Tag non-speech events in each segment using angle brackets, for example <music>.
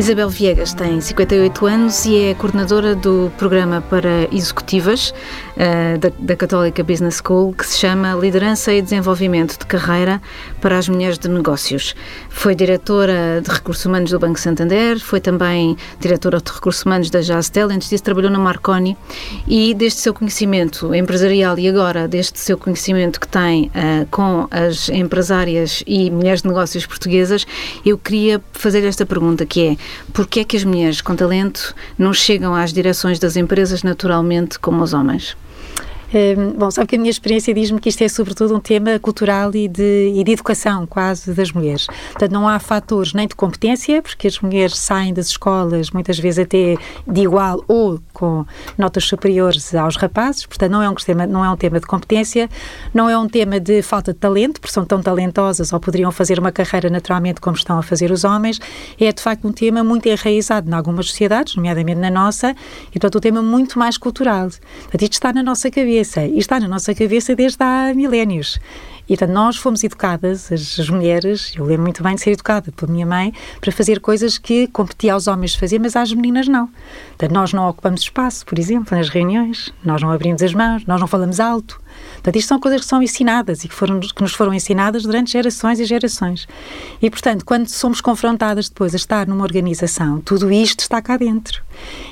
Isabel Viegas tem 58 anos e é coordenadora do programa para executivas uh, da, da, Católica Business School, que se chama Liderança e Desenvolvimento de Carreira para as Mulheres de Negócios. Foi diretora de Recursos Humanos do Banco Santander, foi também diretora de Recursos Humanos da Jastel, antes disso trabalhou na Marconi e deste seu conhecimento empresarial e agora deste seu conhecimento que tem uh, com as empresárias e mulheres de negócios portuguesas, eu queria fazer esta pergunta que é Porquê é que as mulheres com talento não chegam às direções das empresas naturalmente como os homens? Um, bom, sabe que a minha experiência diz-me que isto é sobretudo um tema cultural e de, e de educação quase das mulheres. Portanto, não há fatores nem de competência, porque as mulheres saem das escolas muitas vezes até de igual ou com notas superiores aos rapazes, portanto não é um tema, não é um tema de competência, não é um tema de falta de talento, porque são tão talentosas ou poderiam fazer uma carreira naturalmente como estão a fazer os homens, é de facto um tema muito enraizado em algumas sociedades, nomeadamente na nossa, e portanto um tema muito mais cultural. Portanto, isto está na nossa cabeça e está na nossa cabeça desde há milénios. E portanto, nós fomos educadas, as, as, mulheres, eu lembro muito bem de ser educada pela minha mãe, para fazer coisas que competia aos homens fazer, mas às meninas não. Portanto, nós não ocupamos espaço, por exemplo, nas reuniões, nós não abrimos as mãos, nós não falamos alto. Portanto, isto são coisas que são ensinadas e que, foram, que nos foram ensinadas durante gerações e gerações. E, portanto, quando somos confrontadas depois a estar numa organização, tudo isto está cá dentro.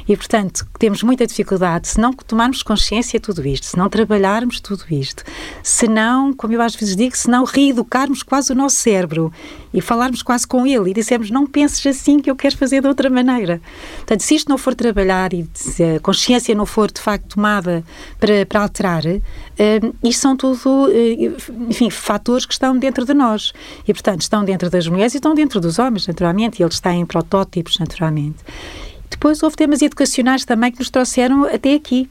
E, portanto, temos muita dificuldade se não tomarmos consciência de tudo isto, se não trabalharmos tudo isto, se não, como eu às vezes digo, se não reeducarmos quase o nosso cérebro e falarmos quase com ele e dissemos não penses assim que eu quero fazer de outra maneira. Portanto, se isto não for trabalhar e se a consciência não for de facto tomada para, para alterar, uh, isto são tudo, uh, enfim, fatores que estão dentro de nós e, portanto, estão dentro das mulheres e estão dentro dos homens, naturalmente, e eles têm protótipos, naturalmente. Depois houve temas educacionais também que nos trouxeram até aqui.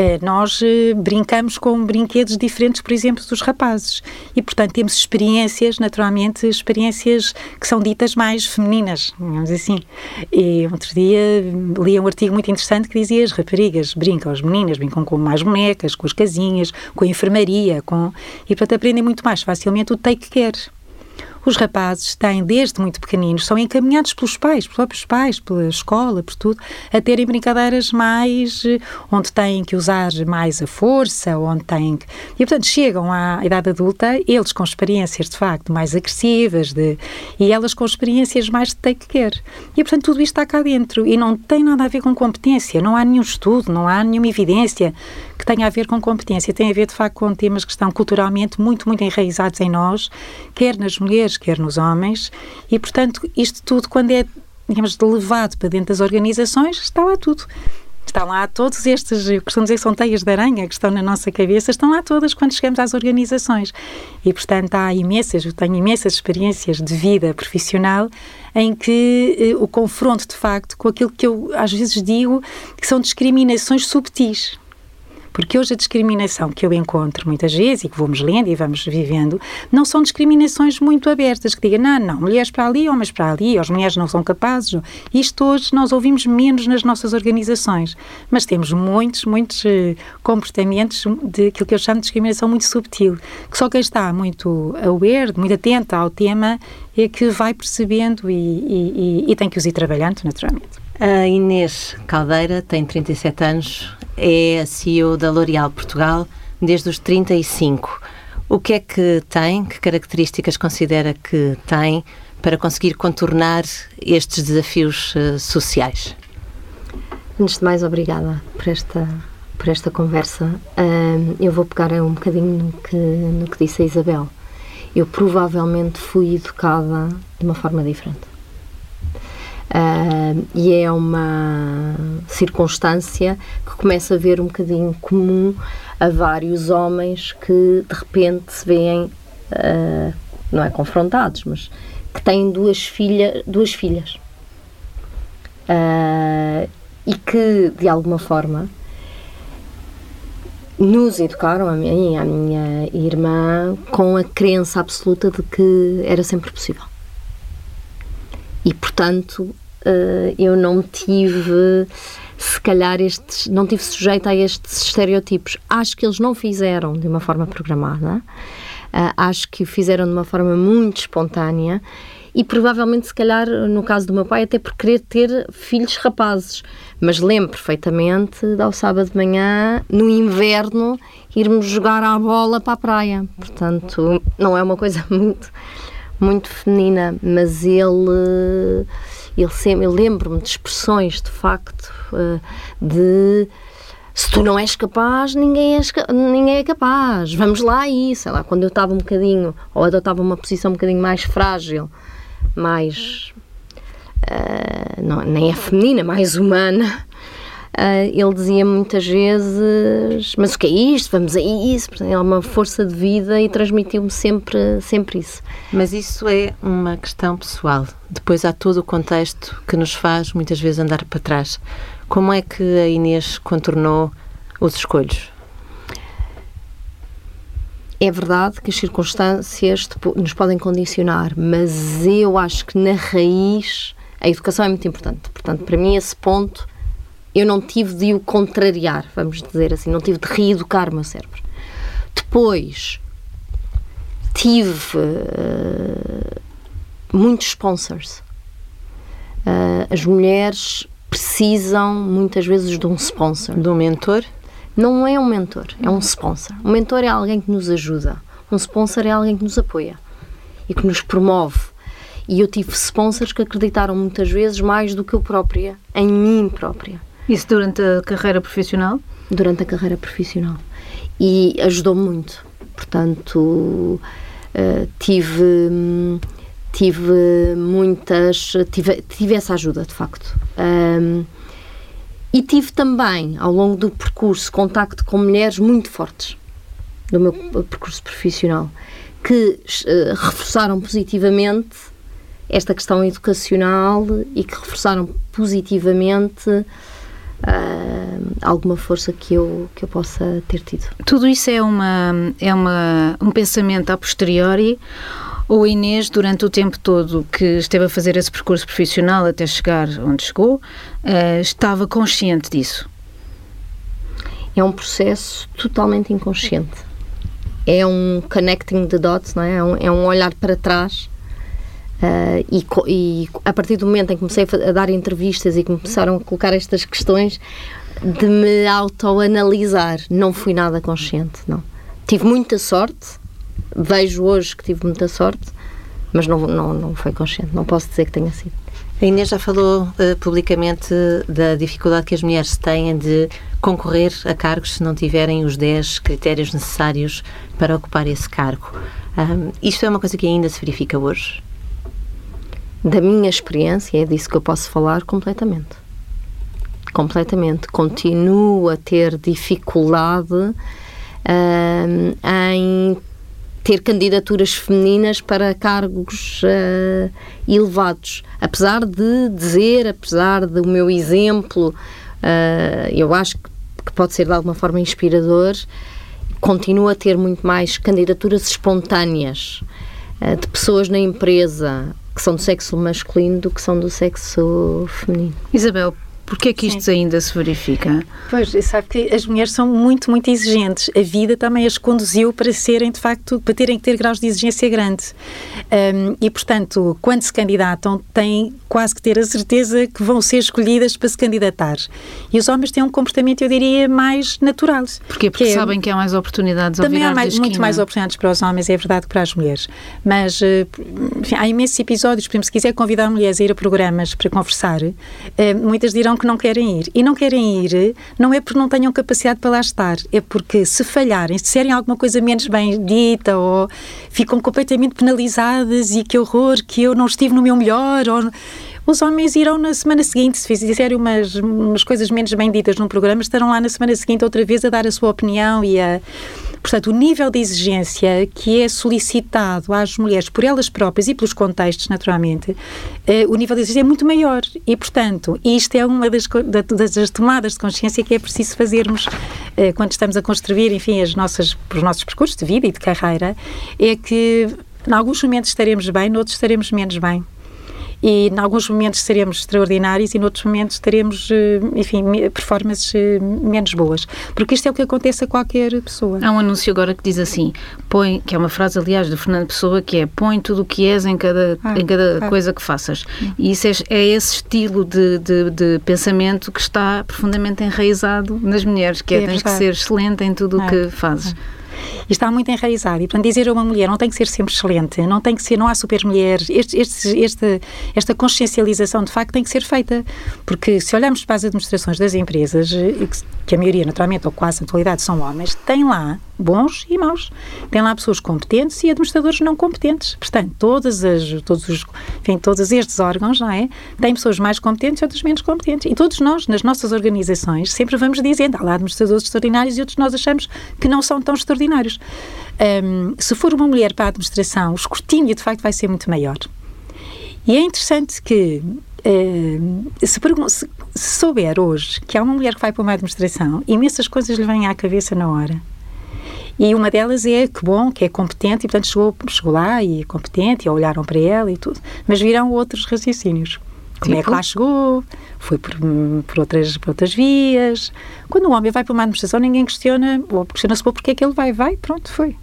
Eh, nós eh, brincamos com brinquedos diferentes, por exemplo, dos rapazes. E, portanto, temos experiências, naturalmente, experiências que são ditas mais femininas, digamos assim. E outro dia li um artigo muito interessante que dizia as raparigas brincam, as meninas brincam com mais bonecas, com as casinhas, com a enfermaria, com... e, portanto, aprendem muito mais facilmente o take care. Os rapazes têm, desde muito pequeninos, são encaminhados pelos pais, pelos próprios pais, pela escola, por tudo, a terem brincadeiras mais. Eh, onde têm que usar mais a força, onde têm que. E, portanto, chegam à idade adulta, eles com experiências, de facto, mais agressivas, de, e elas com experiências mais de take care. E, portanto, tudo isto está cá dentro e não tem nada a ver com competência, não há nenhum estudo, não há nenhuma evidência que tenha a ver com competência. Tem a ver, de facto, com temas que estão culturalmente muito, muito enraizados em nós, quer nas mulheres, quer nos homens, e, portanto, isto tudo, quando é, digamos, levado para dentro das organizações, está lá tudo. Estão lá todos estes, eu costumo dizer que são teias de aranha que estão na nossa cabeça, estão lá todas quando chegamos às organizações. E, portanto, há imensas, eu tenho imensas experiências de vida profissional em que eh, o confronto, de facto, com aquilo que eu às vezes digo que são discriminações subtis porque hoje a discriminação que eu encontro muitas vezes e que vamos lendo e vamos vivendo, não são discriminações muito abertas, que digam, não, não, mulheres para ali, homens para ali, as mulheres não são capazes. Isto hoje nós ouvimos menos nas nossas organizações, mas temos muitos, muitos uh, comportamentos de aquilo que eu chamo de discriminação muito subtil, que só quem está muito aware, muito atento ao tema, é que vai percebendo e, e, e, e tem que os ir trabalhando, naturalmente. A Inês Caldeira tem 37 anos, é a CEO da L'Oréal Portugal desde os 35. O que é que tem, que características considera que tem para conseguir contornar estes desafios uh, sociais? Antes de mais, obrigada por esta, por esta conversa. Uh, eu vou pegar um bocadinho no que, no que disse a Isabel. Eu provavelmente fui educada de uma forma diferente. Uh, e é uma circunstância que começa a ver um bocadinho comum a vários homens que de repente se veem, uh, não é confrontados, mas que têm duas, filha, duas filhas. Uh, e que de alguma forma nos educaram, a mim e a minha irmã, com a crença absoluta de que era sempre possível e portanto eh, eu não tive se calhar estes não tive sujeito a estes estereotipos acho que eles não fizeram de uma forma programada uh, acho que o fizeram de uma forma muito espontânea e provavelmente, se calhar, no caso do meu pai, até por querer ter filhos rapazes. Mas lembro perfeitamente de ao sábado de manhã, no inverno, irmos jogar à bola para a praia. Portanto, não é uma coisa <laughs> muito, muito feminina, mas ele, ele sempre, eu lembro-me de expressões, de facto, eh, de se tu não és capaz, ninguém, és, ninguém é capaz. Vamos lá aí, sei lá, quando eu estava um bocadinho, ou adotava uma posição um bocadinho mais frágil, mais. Uh, não, nem é feminina, mais humana. Uh, ele dizia muitas vezes: Mas o que é isto? Vamos a isso. É uma força de vida e transmitiu-me sempre, sempre isso. Mas isso é uma questão pessoal. Depois há todo o contexto que nos faz muitas vezes andar para trás. Como é que a Inês contornou os escolhos? É verdade que as circunstâncias nos podem condicionar, mas eu acho que na raiz a educação é muito importante. Portanto, para mim, esse ponto eu não tive de o contrariar, vamos dizer assim, não tive de reeducar o meu cérebro. Depois tive uh, muitos sponsors. Uh, as mulheres precisam muitas vezes de um sponsor. De um mentor? Não é um mentor, é um sponsor. Um mentor é alguém que nos ajuda. Um sponsor é alguém que nos apoia e que nos promove. E eu tive sponsors que acreditaram muitas vezes mais do que eu própria, em mim própria. Isso durante a carreira profissional? Durante a carreira profissional. E ajudou muito. Portanto, uh, tive. Tive muitas. Tive, tive essa ajuda, de facto. E tive também, ao longo do percurso, contacto com mulheres muito fortes do meu percurso profissional que uh, reforçaram positivamente esta questão educacional e que reforçaram positivamente uh, alguma força que eu, que eu possa ter tido. Tudo isso é, uma, é uma, um pensamento a posteriori ou a Inês, durante o tempo todo que esteve a fazer esse percurso profissional até chegar onde chegou, uh, estava consciente disso? É um processo totalmente inconsciente. É um connecting the dots, não é? É um, é um olhar para trás. Uh, e, e, a partir do momento em que comecei a, dar entrevistas e começaram a colocar estas questões, de me autoanalisar, não fui nada consciente, não. Tive muita sorte, vejo hoje que tive muita sorte, mas não, não, não foi consciente, não posso dizer que tenha sido. A Inês já falou uh, publicamente da dificuldade que as mulheres têm de concorrer a cargos se não tiverem os 10 critérios necessários para ocupar esse cargo. Um, isto é uma coisa que ainda se verifica hoje? Da minha experiência, é disso que eu posso falar completamente. Completamente. Continuo a ter dificuldade um, em ter candidaturas femininas para cargos uh, elevados. Apesar de dizer, apesar do meu exemplo, uh, eu acho que, que, pode ser de alguma forma inspirador, continuo a ter muito mais candidaturas espontâneas uh, de pessoas na empresa que são do sexo masculino do que são do sexo feminino. Isabel, Porquê é que isto Sim. ainda se verifica? Pois, sabe que as mulheres são muito, muito exigentes. A vida também as conduziu para serem, de facto, para terem que ter graus de exigência grande. Um, e, portanto, quando se candidatam, têm quase que ter a certeza que vão ser escolhidas para se candidatar. E os homens têm um comportamento, eu diria, mais natural. Porquê? Porque que é, sabem que há mais oportunidades Também há mais, muito mais oportunidades para os homens, é verdade, que para as mulheres. Mas eh, enfim, há imensos episódios, por exemplo, se quiser convidar mulheres a ir a programas para conversar, eh, muitas dirão que não querem ir. E não querem ir não é porque não tenham capacidade para lá estar, é porque se falharem, se disserem alguma coisa menos bem dita ou ficam completamente penalizadas e que horror, que eu não estive no meu melhor, ou os homens irão na semana seguinte, se fizerem umas, umas coisas menos bem ditas num programa, estarão lá na semana seguinte outra vez a dar a sua opinião e a Portanto, o nível de exigência que é solicitado às mulheres por elas próprias e pelos contextos, naturalmente, eh, o nível de exigência é muito maior. E, portanto, isto é uma das, das tomadas de consciência que é preciso fazermos eh, quando estamos a construir, enfim, as nossas, os nossos percursos de vida e de carreira, é que em alguns momentos estaremos bem, noutros estaremos menos bem. E em alguns momentos seremos extraordinários e noutros momentos teremos, eh, enfim, performances eh, menos boas. Porque isto é o que acontece a qualquer pessoa. Há um anúncio agora que diz assim, põe, que é uma frase, aliás, do Fernando Pessoa, que é põe tudo o que és em cada, ah, em cada ah. coisa que faças. E isso é, é esse estilo de, de, de, pensamento que está profundamente enraizado nas mulheres, que é, é tens verdade. que ser excelente em tudo o é. que fazes. E está muito enraizado. E, portanto, dizer a uma mulher não tem que ser sempre excelente, não tem que ser, não há super mulheres. Este, este, este, esta consciencialização, de facto, tem que ser feita. Porque se olharmos para as administrações das empresas, que a maioria, naturalmente, ou quase a totalidade, são homens, tem lá bons e maus. Tem lá pessoas competentes e administradores não competentes. Portanto, todas as, todos, os, enfim, todos estes órgãos, não é? Têm pessoas mais competentes e outras menos competentes. E todos nós, nas nossas organizações, sempre vamos dizendo, há lá administradores extraordinários e outros nós achamos que não são tão extraordinários. Um, se for uma mulher para a administração, o escrutínio, de facto, vai ser muito maior. E é interessante que se, se, se, souber hoje que há uma mulher que vai para uma administração, imensas coisas lhe vêm à cabeça na hora. E uma delas é que bom, que é competente, e portanto chegou, chegou lá e é competente, e olharam para ela e tudo. Mas virão outros raciocínios. Como tipo? é que lá chegou? Foi por, por, outras, por outras vias. Quando o homem vai para uma administração, ninguém questiona, ou questiona-se porque é que ele vai, vai, pronto, foi.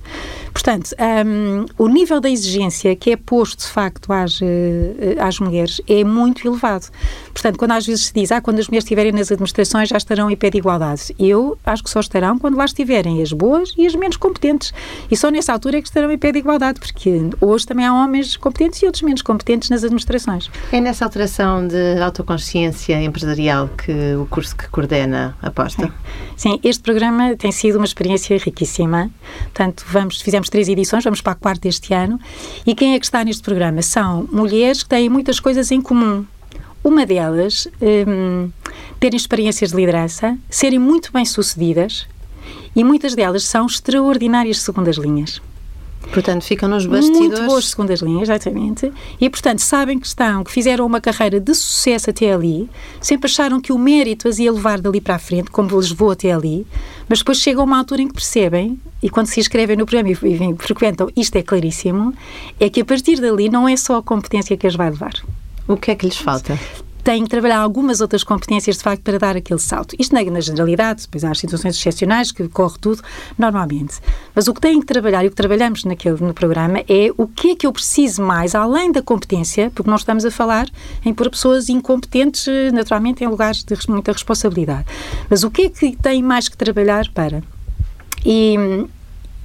Portanto, um, o nível da exigência que é posto, de facto, às, eh, às mulheres é muito elevado. Portanto, quando às vezes se diz, ah, quando as mulheres estiverem nas administrações já estarão em pé de igualdade. Eu acho que só estarão quando lá estiverem as boas e as menos competentes. E só nessa altura é que estarão em pé de igualdade, porque hoje também há homens competentes e outros menos competentes nas administrações. É nessa alteração de autoconsciência empresarial que o curso que coordena aposta? Sim, este programa tem sido uma experiência riquíssima. Portanto, vamos, fizemos três edições, vamos para a quarta este ano. E quem é que está neste programa? São mulheres que têm muitas coisas em comum. Uma delas, um, terem experiências de liderança, serem muito bem-sucedidas e muitas delas são extraordinárias segundas linhas. Portanto, ficam nos bastidores. Muito boas segundas linhas, exatamente. E, portanto, sabem que estão, que fizeram uma carreira de sucesso até ali, sempre acharam que o mérito as ia levar dali para a frente, como lhes levou até ali, mas depois chega uma altura em que percebem, e quando se inscrevem no programa e, e frequentam, isto é claríssimo, é que a partir dali não é só a competência que as vai levar. O que é que lhes falta? Têm que trabalhar algumas outras competências, de facto, para dar aquele salto. Isto na, na generalidade, depois há as situações excepcionais que corre tudo normalmente. Mas o que têm que trabalhar e o que trabalhamos naquele, no programa é o que é que eu preciso mais, além da competência, porque nós estamos a falar em pôr pessoas incompetentes, naturalmente, em lugares de muita responsabilidade. Mas o que é que tem mais que trabalhar para? E,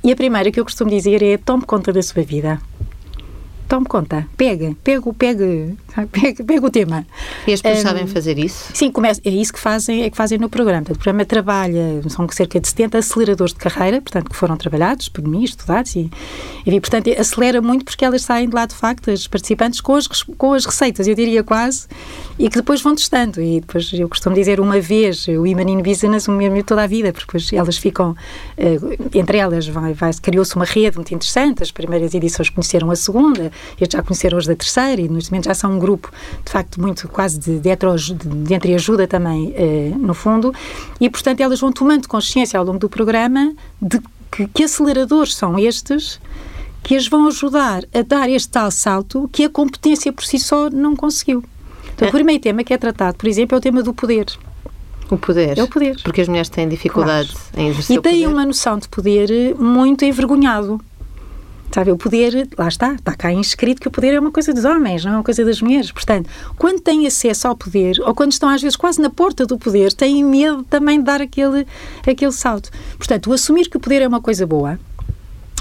e a primeira que eu costumo dizer é tome conta da sua vida tome conta, pega, pega, pega, <laughs> pega, pega o tema. E as pessoas um, sabem fazer isso? Sim, começa, é isso que fazem, é que fazem no programa. o programa trabalha, são cerca de 70 aceleradores de carreira, portanto, que foram trabalhados por mim, estudados, e, e portanto, acelera muito porque elas saem de lá, de facto, as participantes, com as, com as receitas, eu diria quase, e que depois vão testando. E depois, eu costumo dizer, uma vez, o in Business, o mesmo toda a vida, porque depois elas ficam, uh, entre elas, vai, vai, criou-se uma rede muito interessante, as primeiras edições conheceram a segunda, estes já conheceram os da terceira e neste momento já são um grupo, de facto, muito quase de, de, de entreajuda também, eh, no fundo, e portanto elas vão tomando consciência ao longo do programa de que, que aceleradores são estes que as vão ajudar a dar este tal salto que a competência por si só não conseguiu. Então, o primeiro tema que é tratado, por exemplo, é o tema do poder. O poder. É o poder. Porque as mulheres têm dificuldade claro. em exercer E têm uma noção de poder muito envergonhado. Sabe, o poder, lá está, está cá inscrito que o poder é uma coisa dos homens, não é uma coisa das mulheres. Portanto, quando têm acesso ao poder, ou quando estão às vezes quase na porta do poder, têm medo também de dar aquele, aquele salto. Portanto, o assumir que o poder é uma coisa boa,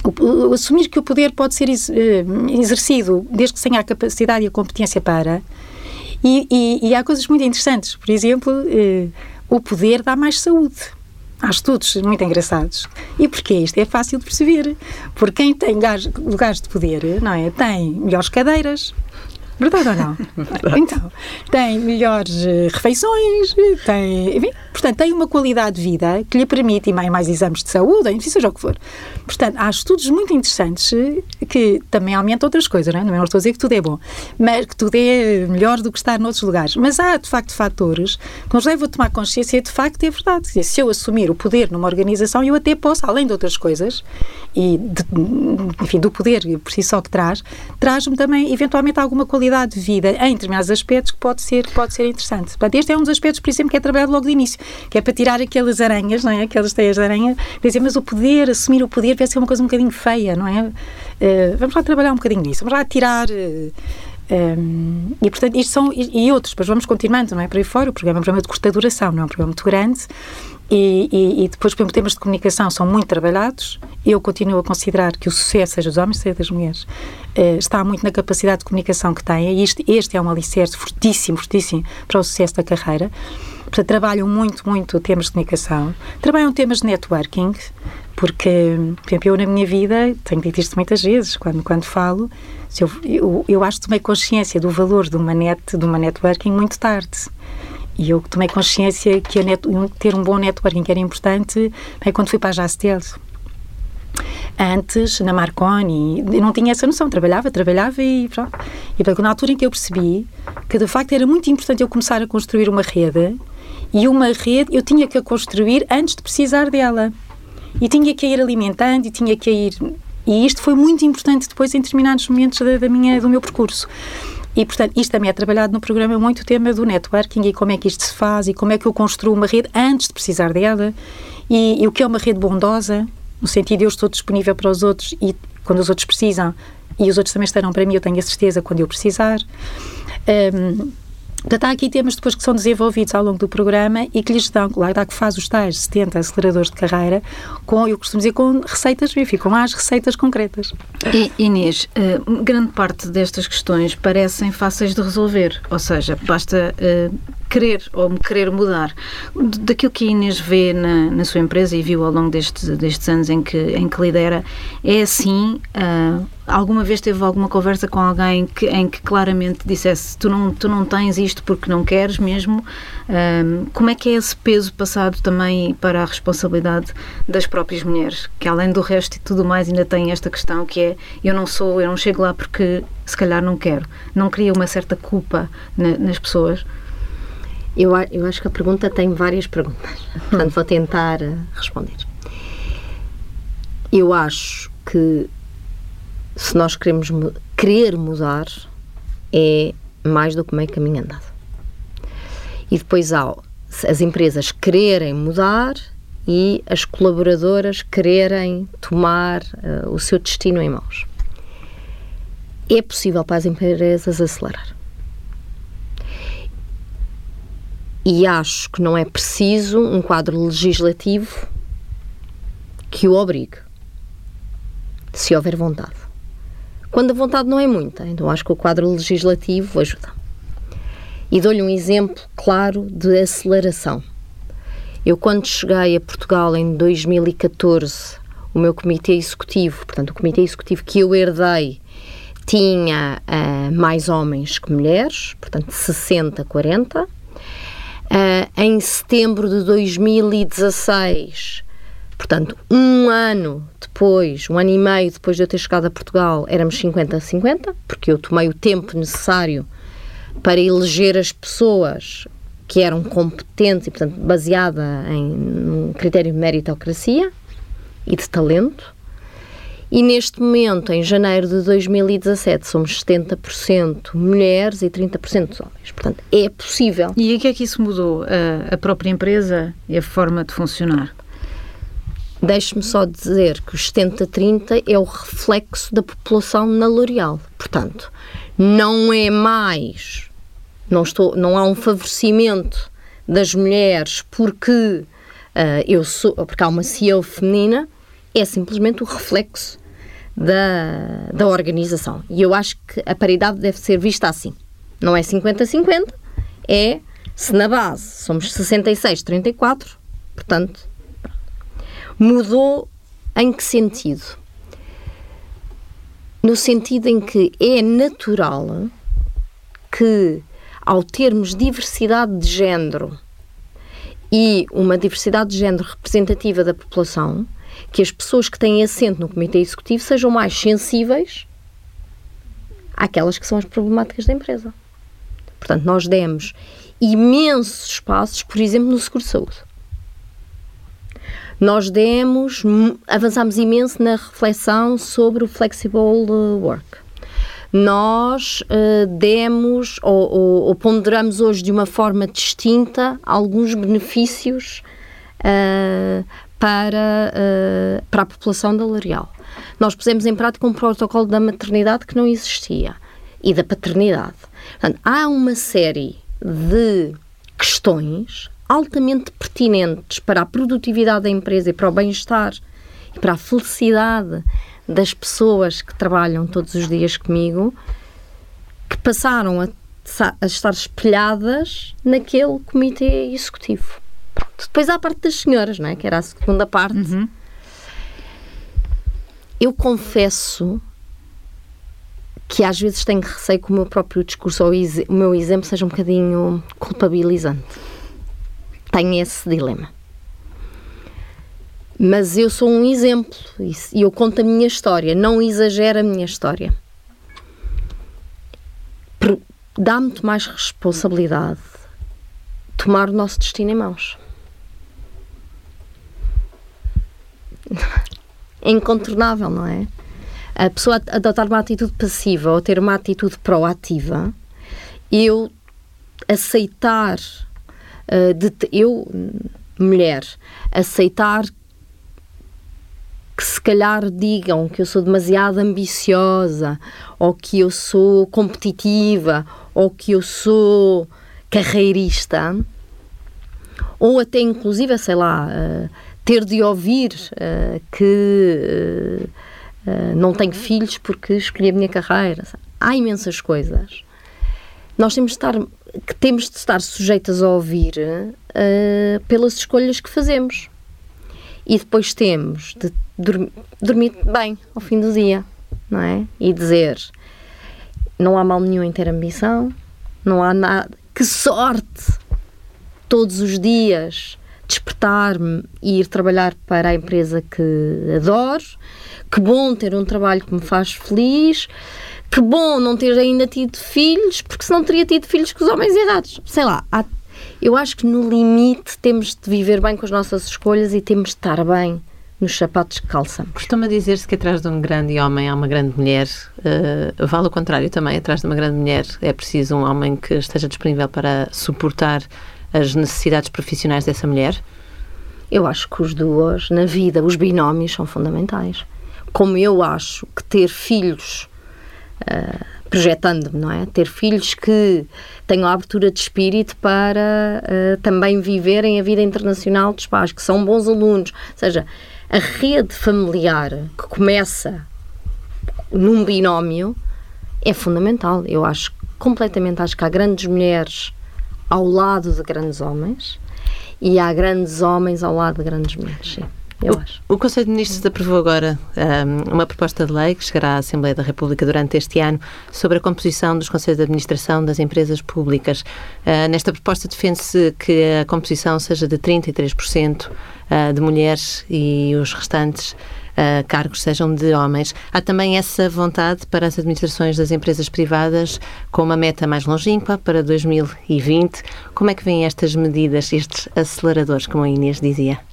o, o assumir que o poder pode ser eh, exercido desde que tenha a capacidade e a competência para. E, e, e há coisas muito interessantes. Por exemplo, eh, o poder dá mais saúde. Há estudos muito engraçados. E porquê? Isto é fácil de perceber. Porque quem tem lugares de poder, não é? Tem melhores cadeiras, Verdade ou não? <laughs> Verdade. Então, tem melhores uh, refeições, tem, enfim, portanto, tem uma qualidade de vida que lhe permite ir mais, mais exames de saúde, enfim, seja o que for. Portanto, há estudos muito interessantes eh, que também aumentam outras coisas, não é? Não estou a dizer que tudo é bom, mas que tudo é melhor do que estar noutros lugares. Mas há, de facto, fatores que nos levam a tomar consciência de facto é verdade. Dizer, se eu assumir o poder numa organização, eu até posso, além de outras coisas, e, de, enfim, do poder por si só que traz, traz-me também, eventualmente, alguma qualidade qualidade de vida em determinados aspectos que pode ser, pode ser interessante. Portanto, este é um dos aspectos, por exemplo, que é trabalhado logo de início, que é para tirar aquelas aranhas, não é? Aquelas teias de aranha, dizer, mas o poder, assumir o poder, vai ser uma coisa um bocadinho feia, não é? Uh, vamos lá trabalhar um bocadinho nisso, vamos lá tirar. Uh, um, e portanto, isto são. E, e, outros, depois vamos continuando, não é? Para aí fora, o programa é um programa de curta duração, não é um programa muito grande. E, e, e, depois, por exemplo, temas de comunicação são muito trabalhados. Eu continuo a considerar que o sucesso, seja dos homens, seja das mulheres, eh, está muito na capacidade de comunicação que têm. Este, este é um alicerce fortíssimo, fortíssimo para o sucesso da carreira. Portanto, trabalham muito, muito temas de comunicação. Trabalham temas de networking, porque, por exemplo, eu na minha vida, tenho dito isto muitas vezes, quando, quando falo, eu, eu, eu acho que tomei consciência do valor de uma, net, de uma networking muito tarde. E eu tomei consciência que net, ter um bom networking era importante é quando fui para a Jastel. Antes, na Marconi, eu não tinha essa noção. Trabalhava, trabalhava e pronto. E portanto, na altura em que eu percebi que, de facto, era muito importante eu começar a construir uma rede e uma rede eu tinha que a construir antes de precisar dela. E tinha que a ir alimentando e tinha que a ir... E isto foi muito importante depois em determinados momentos da, da minha, do meu percurso. E, portanto, isto também é trabalhado no programa muito o tema do networking e como é que isto se faz e como é que eu construo uma rede antes de precisar dela e, e o que é uma rede bondosa, no sentido de eu estou disponível para os outros e quando os outros precisam e os outros também estarão para mim, eu tenho a certeza quando eu precisar. Um, Portanto, há aqui temas depois que são desenvolvidos ao longo do programa e que lhes dão, lá está que faz os tais 70 aceleradores de carreira, com, eu costumo dizer, com receitas, enfim, com as receitas concretas. E, Inês, uh, grande parte destas questões parecem fáceis de resolver, ou seja, basta uh, querer ou querer mudar. Daquilo que a Inês vê na, na sua empresa e viu ao longo deste, destes anos em que, em que lidera, é assim. Uh, alguma vez teve alguma conversa com alguém que, em que claramente dissesse tu não, tu não tens isto porque não queres mesmo? Um, como é que é esse peso passado também para a responsabilidade das próprias mulheres? Que além do resto e tudo mais ainda tem esta questão que é eu não sou, eu não chego lá porque se calhar não quero. Não cria uma certa culpa na, nas pessoas? Eu, eu acho que a pergunta tem várias perguntas, <laughs> portanto vou tentar eh, responder. Eu acho que se nós queremos querer mudar, é mais do que meio caminho andado. E depois há as empresas quererem mudar e as colaboradoras quererem tomar uh, o seu destino em mãos. É possível para as empresas acelerar. E acho que não é preciso um quadro legislativo que o obrigue, se houver vontade. Quando a vontade não é muita, então acho que o quadro legislativo ajuda. E dou-lhe um exemplo claro de aceleração. Eu, quando cheguei a Portugal em 2014, o meu comitê executivo, portanto, o comitê executivo que eu herdei, tinha uh, mais homens que mulheres, portanto, 60-40 Uh, em setembro de 2016, portanto, um ano depois, um ano e meio depois de eu ter chegado a Portugal, éramos 50 a 50, porque eu tomei o tempo necessário para eleger as pessoas que eram competentes e, portanto, baseada em um critério de meritocracia e de talento. E neste momento, em janeiro de 2017, somos 70% mulheres e 30% homens. Portanto, é possível. E o que é que isso mudou? A, a própria empresa e a forma de funcionar? Deixe-me só dizer que os 70-30 é o reflexo da população na L'Oréal. Portanto, não é mais, não, estou, não há um favorecimento das mulheres porque uh, eu sou, porque há uma CEO feminina, é simplesmente o reflexo da, da organização. E eu acho que a paridade deve ser vista assim. Não é 50-50, é se na base somos 66-34, portanto, mudou em que sentido? No sentido em que é natural que, ao termos diversidade de género e uma diversidade de género representativa da população, que as pessoas que têm assento no Comitê Executivo sejam mais sensíveis àquelas que são as problemáticas da empresa. Portanto, nós demos imensos espaços, por exemplo, no seguro de saúde. Nós demos, avançámos imenso na reflexão sobre o flexible work. nós uh, demos ou, ou, ou, ponderamos hoje de uma forma distinta alguns benefícios uh, para, uh, para a população da L'Oréal. Nós pusemos em prática um protocolo da maternidade que não existia e da paternidade. Portanto, há uma série de questões altamente pertinentes para a produtividade da empresa e para o bem-estar e para a felicidade das pessoas que trabalham todos os dias comigo que passaram a, a estar espelhadas naquele comitê executivo. Pronto. Depois há a parte das senhoras, não é? que era a segunda parte. Uhum. Eu confesso que às vezes tenho receio que o meu próprio discurso ou o meu exemplo seja um bocadinho culpabilizante. Tenho esse dilema. Mas eu sou um exemplo e eu conto a minha história, não exagero a minha história. Dá muito mais responsabilidade tomar o nosso destino em mãos. É incontornável, não é? A pessoa adotar uma atitude passiva ou ter uma atitude proativa, eu aceitar, uh, de, eu, mulher, aceitar que se calhar digam que eu sou demasiado ambiciosa, ou que eu sou competitiva, ou que eu sou carreirista, ou até inclusive, sei lá, uh, ter de ouvir uh, que uh, não tenho filhos porque escolhi a minha carreira. Há imensas coisas. Nós temos de estar, que temos de estar sujeitas a ouvir pelas escolhas que fazemos. E depois temos de dormir, dormir bem ao fim do dia, não é? E dizer: não há mal nenhum em ter ambição, não há nada. Que sorte! Todos os dias despertar-me e ir trabalhar para a empresa que adoro. Que bom ter um trabalho que me faz feliz. Que bom não ter ainda tido filhos, porque se não teria tido filhos com os homens errados. Sei lá, há, eu acho que no limite temos de viver bem com as nossas escolhas e temos de estar bem nos sapatos que calçamos. Costuma dizer-se que atrás de um grande homem há uma grande mulher. Uh, vale o contrário também. Atrás de uma grande mulher é preciso um homem que esteja disponível para suportar as necessidades profissionais dessa mulher? Eu acho que os duas, na vida, os binómios são fundamentais. Como eu acho que ter filhos, uh, projetando-me, não é? Ter filhos que tenham a abertura de espírito para uh, também viverem a vida internacional dos pais, que são bons alunos. Ou seja, a rede familiar que começa num binómio é fundamental. Eu acho completamente, acho que há grandes mulheres ao lado de grandes homens e há grandes homens ao lado de grandes mulheres. Sim. Eu acho. O Conselho de Ministros aprovou agora um, uma proposta de lei que chegará à Assembleia da República durante este ano sobre a composição dos Conselhos de Administração das empresas públicas. Uh, nesta proposta defende-se que a composição seja de 33% uh, de mulheres e os restantes uh, cargos sejam de homens. Há também essa vontade para as administrações das empresas privadas com uma meta mais longínqua para 2020. Como é que vêm estas medidas, estes aceleradores, como a Inês dizia?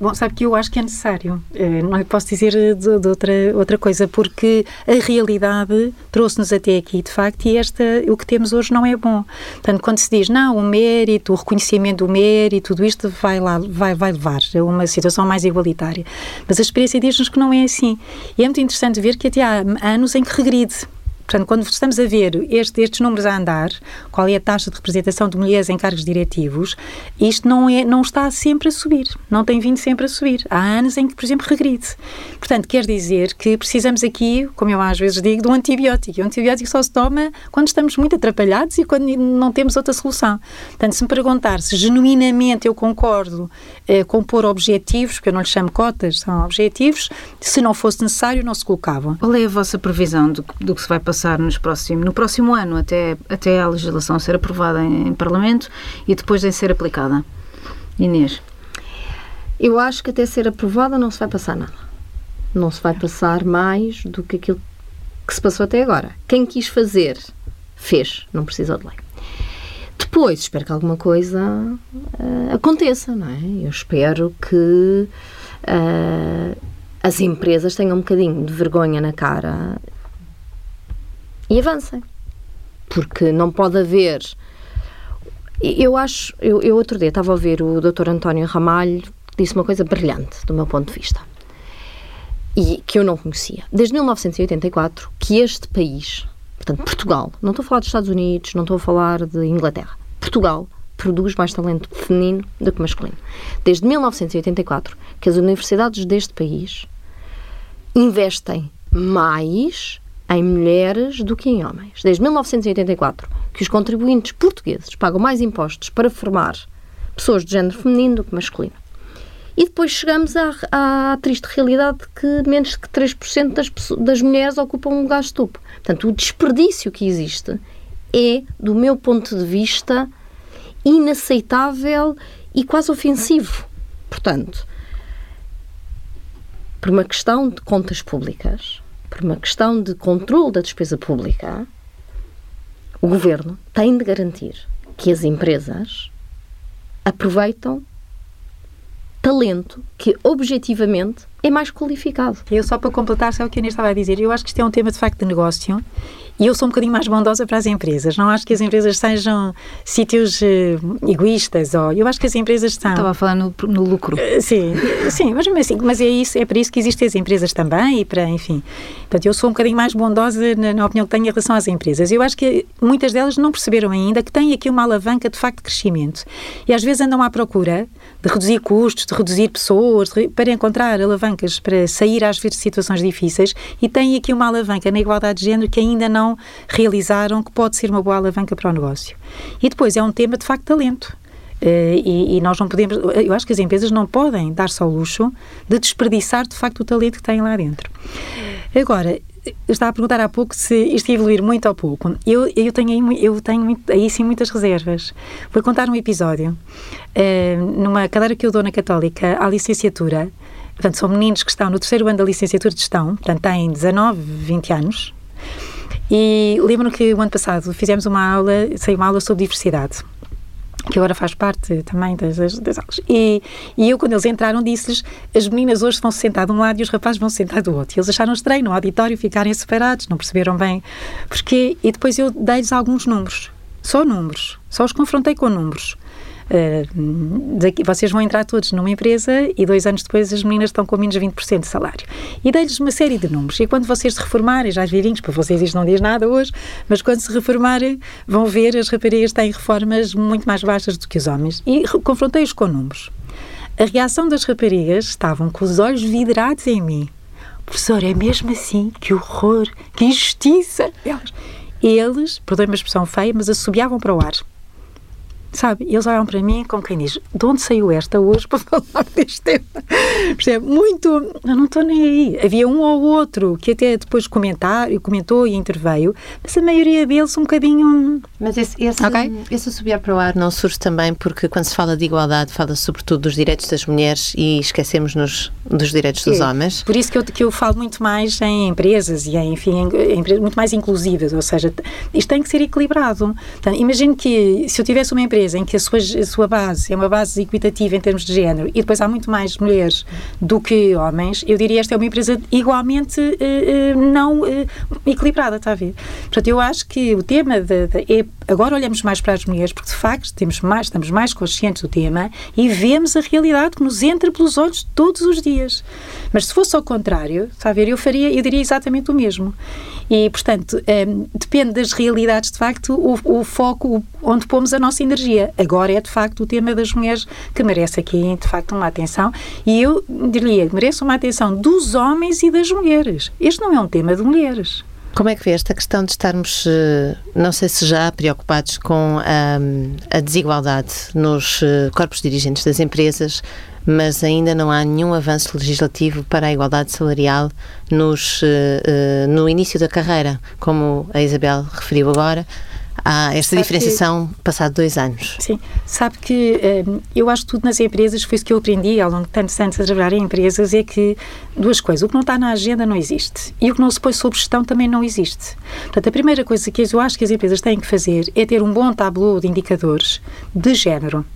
Bom, sabe que eu acho que é necessário. Uh, não posso dizer de, de, outra, outra coisa, porque a realidade trouxe-nos até aqui, de facto, e esta, o que temos hoje não é bom. Portanto, quando se diz, não, o mérito, o reconhecimento do mérito, tudo isto vai, lá, vai, vai levar a uma situação mais igualitária. Mas a experiência diz-nos que não é assim. E é muito interessante ver que até há anos em que regride. Portanto, quando estamos a ver este, estes números a andar, qual é a taxa de representação de mulheres em cargos diretivos, isto não, é, não está sempre a subir, não tem vindo sempre a subir. Há anos em que, por exemplo, regride. Portanto, quer dizer que precisamos aqui, como eu às vezes digo, de um antibiótico. E o antibiótico só se toma quando estamos muito atrapalhados e quando não temos outra solução. Portanto, se me perguntar se genuinamente eu concordo eh, com pôr objetivos, porque eu não lhe chamo cotas, são objetivos, se não fosse necessário, não se colocavam. Qual é a vossa previsão do, do que se vai passar? Passar nos próximo, no próximo ano, até, até a legislação ser aprovada em, em Parlamento e depois de ser aplicada? Inês? Eu acho que até ser aprovada não se vai passar nada. Não se vai passar mais do que aquilo que se passou até agora. Quem quis fazer, fez, não precisou de lei. Depois, espero que alguma coisa uh, aconteça, não é? Eu espero que uh, as empresas tenham um bocadinho de vergonha na cara e avancem. Porque não pode haver. Eu acho, eu, eu outro dia estava a ouvir o Dr. António Ramalho, disse uma coisa brilhante, do meu ponto de vista, e que eu não conhecia. Desde 1984, que este país, portanto, Portugal, não estou a falar dos Estados Unidos, não estou a falar de Inglaterra, Portugal produz mais talento feminino do que masculino. Desde 1984, que as universidades deste país investem mais em mulheres do que em homens. Desde 1984, que os contribuintes portugueses pagam mais impostos para formar pessoas de género feminino do que masculino. E depois chegamos à, à triste realidade de que menos de 3% das, das mulheres ocupam um lugar de topo. Portanto, o desperdício que existe é, do meu ponto de vista, inaceitável e quase ofensivo. Portanto, por uma questão de contas públicas, por uma questão de controle da despesa pública, o governo tem de garantir que as empresas aproveitam talento que objetivamente é mais qualificado. Eu só para completar, só o que a Inês estava a dizer, eu acho que isto é um tema de facto de negócio e eu sou um bocadinho mais bondosa para as empresas. Não acho que as empresas sejam sítios uh, egoístas. Ou, eu acho que as empresas são. Estava a falar no, no lucro. Uh, sim, sim, mas, assim, mas é isso, é para isso que existem as empresas também e para, enfim. Portanto, eu sou um bocadinho mais bondosa na, na opinião que tenho em relação às empresas. Eu acho que muitas delas não perceberam ainda que têm aqui uma alavanca de facto de crescimento. E às vezes andam à procura de reduzir custos, de reduzir pessoas, de, para encontrar alavancas para sair às vezes de situações difíceis e têm aqui uma alavanca na igualdade de género que ainda não não realizaram que pode ser uma boa alavanca para o negócio. E depois é um tema de facto talento. Uh, e, e, nós não podemos, eu acho que as empresas não podem dar-se ao luxo de desperdiçar de facto o talento que têm lá dentro. Agora, estava a perguntar há pouco se isto ia evoluir muito ou pouco. Eu, eu tenho, aí, eu tenho aí sim muitas reservas. Vou contar um episódio. Uh, numa cadeira que eu dou na Católica, à licenciatura, portanto, são meninos que estão no terceiro ano da licenciatura de gestão, portanto, têm 19, 20 anos, e lembro que o ano passado fizemos uma aula, saiu uma aula sobre diversidade que agora faz parte também das, das aulas. E, e eu, quando eles entraram, disse-lhes: as meninas hoje vão se sentar de um lado e os rapazes vão se sentar do outro. E eles acharam estranho no auditório ficarem separados, não perceberam bem porquê. E depois eu dei-lhes alguns números, só números, só os confrontei com números. Uh, daqui, vocês vão entrar todos numa empresa e dois anos depois as meninas estão com menos 20% de salário. E dei-lhes uma série de números. E quando vocês se reformarem, já virinhos, para vocês isto não diz nada hoje, mas quando se reformarem, vão ver as raparigas têm reformas muito mais baixas do que os homens. E confrontei-os com números. A reação das raparigas estavam com os olhos vidrados em mim. Professor, é mesmo assim? Que horror! Que injustiça! Eles, eles perdoem-me a expressão feia, mas assobiavam para o ar sabe? Eles olham para mim como quem diz: de onde saiu esta hoje para <laughs> falar deste tema? Percebe? Muito. Eu não estou nem aí. Havia um ou outro que até depois comentar, comentou e interveio, mas a maioria deles um bocadinho. Mas esse, esse, okay? esse subir para o ar não surge também porque quando se fala de igualdade, fala sobretudo dos direitos das mulheres e esquecemos-nos dos direitos dos é. homens. Por isso que eu, que eu falo muito mais em empresas e em, enfim, em, empresas muito mais inclusivas, ou seja, isto tem que ser equilibrado. Então, imagino que se eu tivesse uma empresa em que a sua, a sua base é uma base equitativa em termos de género e depois há muito mais mulheres do que homens, eu diria esta é uma empresa igualmente uh, não uh, equilibrada, está a ver? Portanto, eu acho que o tema de, de, é agora olhamos mais para as mulheres porque de facto temos mais, estamos mais conscientes do tema e vemos a realidade que nos entra pelos olhos todos os dias. Mas se fosse ao contrário, está a ver, eu faria, eu diria exatamente o mesmo. E, portanto, um, depende das realidades, de facto, o, o foco, onde pomos a nossa energia. Agora é, de facto, o tema das mulheres que merece aqui, de facto, uma atenção. E eu diria, merece uma atenção dos homens e das mulheres. Este não é um tema de mulheres. Como é que vê esta questão de estarmos, eh, não sei se já preocupados com a, a desigualdade nos eh, corpos dirigentes das empresas, mas ainda não há nenhum avanço legislativo para a igualdade salarial nos, uh, no início da carreira, como a Isabel referiu agora. Há esta sabe diferenciação que, passado dois anos. Sim, sabe que um, eu acho que tudo nas empresas, foi isso que eu aprendi ao longo de tantos anos a trabalhar em empresas, é que duas coisas, o que não está na agenda não existe e o que não se põe sob gestão também não existe. Portanto, a primeira coisa que eu acho que as empresas têm que fazer é ter um bom tableau de indicadores de género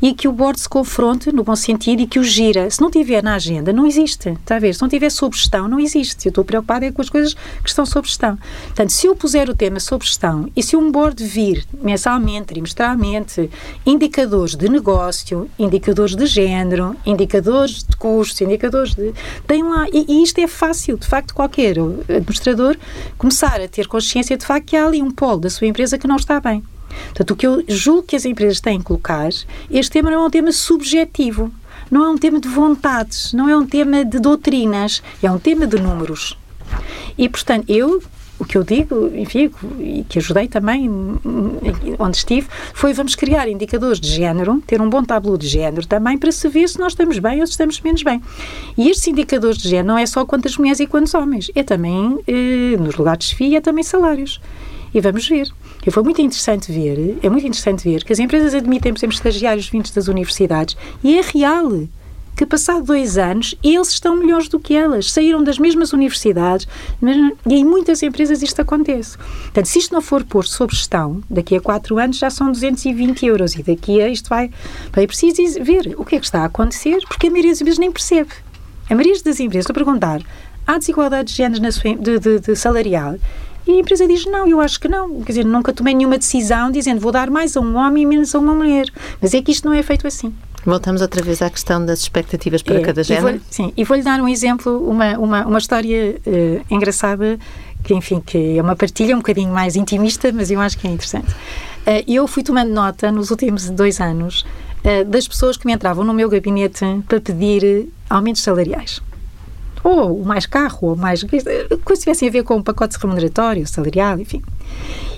e que o board se confronte no bom sentido e que o gira. Se não tiver na agenda, não existe. Está a ver? Se não tiver sob gestão, não existe. Eu estou preocupada é com as coisas que estão sob gestão. Portanto, se eu puser o tema sob gestão e se um board vir mensalmente, trimestralmente, indicadores de negócio, indicadores de género, indicadores de custos, indicadores de. Tem lá. E, e isto é fácil, de facto, qualquer administrador começar a ter consciência de facto que há ali um polo da sua empresa que não está bem. Portanto, o que eu julgo que as empresas têm que colocar, este tema não é um tema subjetivo, não é um tema de vontades, não é um tema de doutrinas, é um tema de números. E, portanto, eu o que eu digo, enfim, e que ajudei também onde estive, foi vamos criar indicadores de género, ter um bom tableau de género também para se ver se nós estamos bem ou se estamos menos bem. E estes indicadores de género não é só quantas mulheres e quantos homens, é também, eh, nos lugares de FIA, é também salários. E vamos ver. E foi muito interessante ver, é muito interessante ver que as empresas admitem, por exemplo, estagiários vindos das universidades e é real que, passado dois anos, eles estão melhores do que elas. Saíram das mesmas universidades e em muitas empresas isto acontece. Portanto, se isto não for posto sob gestão, daqui a quatro anos já são 220 euros e daqui a isto vai. É preciso ver o que é que está a acontecer, porque a maioria das empresas nem percebe. A maioria das empresas, estou a perguntar, há desigualdade de géneros na sua, de, de, de salarial? E a empresa diz: Não, eu acho que não. Quer dizer, nunca tomei nenhuma decisão dizendo vou dar mais a um homem e menos a uma mulher. Mas é que isto não é feito assim. Voltamos outra vez à questão das expectativas para é, cada género. Vou, sim, e vou-lhe dar um exemplo, uma, uma, uma história uh, engraçada, que enfim, que é uma partilha um bocadinho mais intimista, mas eu acho que é interessante. Uh, eu fui tomando nota nos últimos dois anos uh, das pessoas que me entravam no meu gabinete para pedir aumentos salariais ou mais carro, ou mais coisa que tivessem a ver com um pacote remuneratório, salarial, enfim.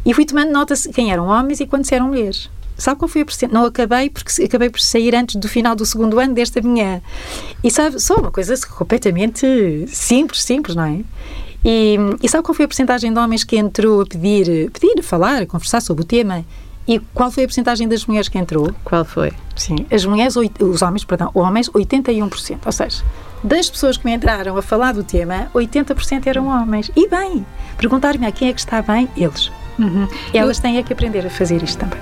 E fui tomando nota quem eram homens e quantos eram mulheres. Sabe qual foi a porcentagem? Não acabei, porque acabei por sair antes do final do segundo ano desta minha. E sabe, só uma coisa completamente simples, simples, não é? E, e sabe qual foi a porcentagem de homens que entrou a pedir, pedir, falar, conversar sobre o tema? E qual foi a porcentagem das mulheres que entrou? Qual foi? Sim, as mulheres, os homens, perdão, homens, 81%. Ou seja, das pessoas que me entraram a falar do tema, 80% eram homens. E bem, perguntar-me a quem é que está bem, eles. Uhum. Elas têm é que aprender a fazer isto também.